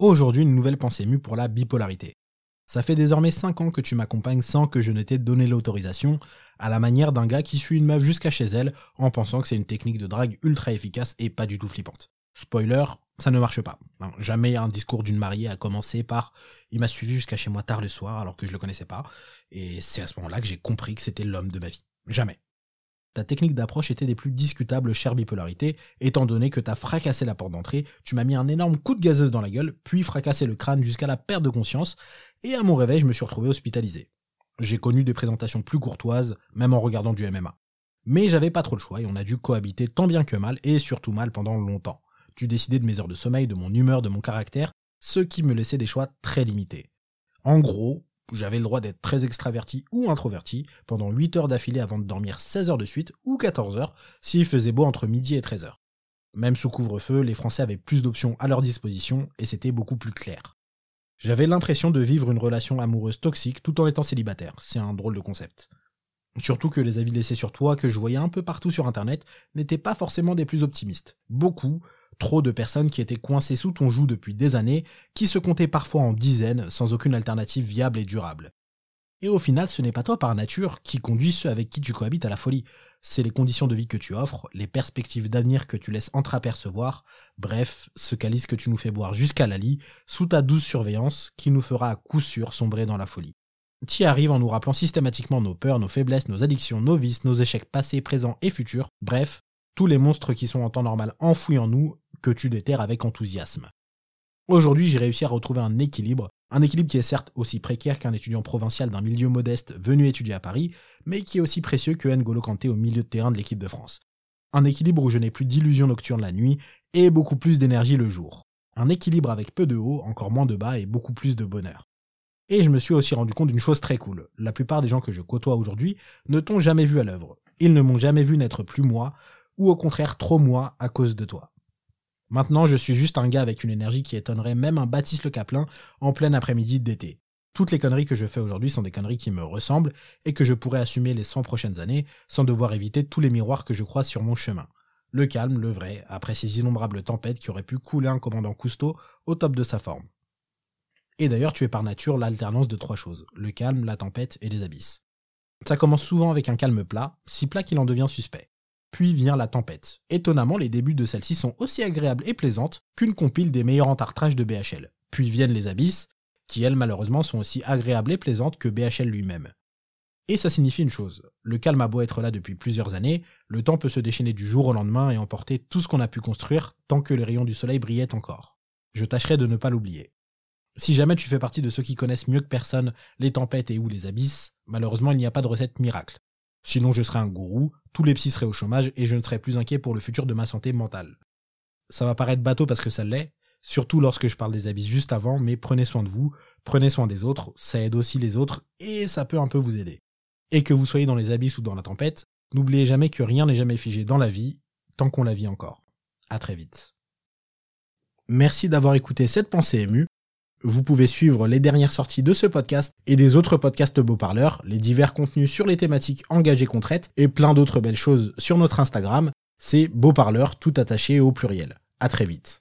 Aujourd'hui, une nouvelle pensée mue pour la bipolarité. Ça fait désormais 5 ans que tu m'accompagnes sans que je ne t'ai donné l'autorisation, à la manière d'un gars qui suit une meuf jusqu'à chez elle en pensant que c'est une technique de drague ultra efficace et pas du tout flippante. Spoiler, ça ne marche pas. jamais un discours d'une mariée a commencé par il m'a suivi jusqu'à chez moi tard le soir alors que je le connaissais pas, et c'est à ce moment-là que j'ai compris que c'était l'homme de ma vie. Jamais. Ta technique d'approche était des plus discutables, chère bipolarité, étant donné que t'as fracassé la porte d'entrée, tu m'as mis un énorme coup de gazeuse dans la gueule, puis fracassé le crâne jusqu'à la perte de conscience, et à mon réveil, je me suis retrouvé hospitalisé. J'ai connu des présentations plus courtoises, même en regardant du MMA. Mais j'avais pas trop le choix et on a dû cohabiter tant bien que mal, et surtout mal pendant longtemps. Tu décidais de mes heures de sommeil, de mon humeur, de mon caractère, ce qui me laissait des choix très limités. En gros, j'avais le droit d'être très extraverti ou introverti pendant 8 heures d'affilée avant de dormir 16 heures de suite ou 14 heures s'il faisait beau entre midi et 13 heures. Même sous couvre-feu, les Français avaient plus d'options à leur disposition et c'était beaucoup plus clair. J'avais l'impression de vivre une relation amoureuse toxique tout en étant célibataire. C'est un drôle de concept. Surtout que les avis laissés sur toi que je voyais un peu partout sur internet n'étaient pas forcément des plus optimistes. Beaucoup, trop de personnes qui étaient coincées sous ton joug depuis des années, qui se comptaient parfois en dizaines sans aucune alternative viable et durable. Et au final, ce n'est pas toi par nature qui conduis ceux avec qui tu cohabites à la folie. C'est les conditions de vie que tu offres, les perspectives d'avenir que tu laisses entreapercevoir, bref, ce calice que tu nous fais boire jusqu'à la lie, sous ta douce surveillance, qui nous fera à coup sûr sombrer dans la folie. Tu arrives en nous rappelant systématiquement nos peurs, nos faiblesses, nos addictions, nos vices, nos échecs passés, présents et futurs, bref, tous les monstres qui sont en temps normal enfouis en nous que tu déterres avec enthousiasme. Aujourd'hui, j'ai réussi à retrouver un équilibre, un équilibre qui est certes aussi précaire qu'un étudiant provincial d'un milieu modeste venu étudier à Paris, mais qui est aussi précieux que N'Golo Kanté au milieu de terrain de l'équipe de France. Un équilibre où je n'ai plus d'illusions nocturnes la nuit et beaucoup plus d'énergie le jour. Un équilibre avec peu de haut, encore moins de bas et beaucoup plus de bonheur. Et je me suis aussi rendu compte d'une chose très cool. La plupart des gens que je côtoie aujourd'hui ne t'ont jamais vu à l'œuvre. Ils ne m'ont jamais vu n'être plus moi, ou au contraire trop moi à cause de toi. Maintenant, je suis juste un gars avec une énergie qui étonnerait même un Baptiste Le Caplin en plein après-midi d'été. Toutes les conneries que je fais aujourd'hui sont des conneries qui me ressemblent et que je pourrais assumer les 100 prochaines années sans devoir éviter tous les miroirs que je croise sur mon chemin. Le calme, le vrai, après ces innombrables tempêtes qui auraient pu couler un commandant Cousteau au top de sa forme. Et d'ailleurs, tu es par nature l'alternance de trois choses, le calme, la tempête et les abysses. Ça commence souvent avec un calme plat, si plat qu'il en devient suspect. Puis vient la tempête. Étonnamment, les débuts de celle-ci sont aussi agréables et plaisantes qu'une compile des meilleurs entartrages de BHL. Puis viennent les abysses, qui elles malheureusement sont aussi agréables et plaisantes que BHL lui-même. Et ça signifie une chose, le calme a beau être là depuis plusieurs années, le temps peut se déchaîner du jour au lendemain et emporter tout ce qu'on a pu construire tant que les rayons du soleil brillaient encore. Je tâcherai de ne pas l'oublier. Si jamais tu fais partie de ceux qui connaissent mieux que personne les tempêtes et ou les abysses, malheureusement il n'y a pas de recette miracle. Sinon je serais un gourou, tous les psys seraient au chômage et je ne serais plus inquiet pour le futur de ma santé mentale. Ça va paraître bateau parce que ça l'est, surtout lorsque je parle des abysses juste avant, mais prenez soin de vous, prenez soin des autres, ça aide aussi les autres et ça peut un peu vous aider. Et que vous soyez dans les abysses ou dans la tempête, n'oubliez jamais que rien n'est jamais figé dans la vie, tant qu'on la vit encore. À très vite. Merci d'avoir écouté cette pensée émue. Vous pouvez suivre les dernières sorties de ce podcast et des autres podcasts Beau Parleurs, les divers contenus sur les thématiques engagées qu'on traite et plein d'autres belles choses sur notre Instagram. C'est Beau Parleur tout attaché au pluriel. À très vite.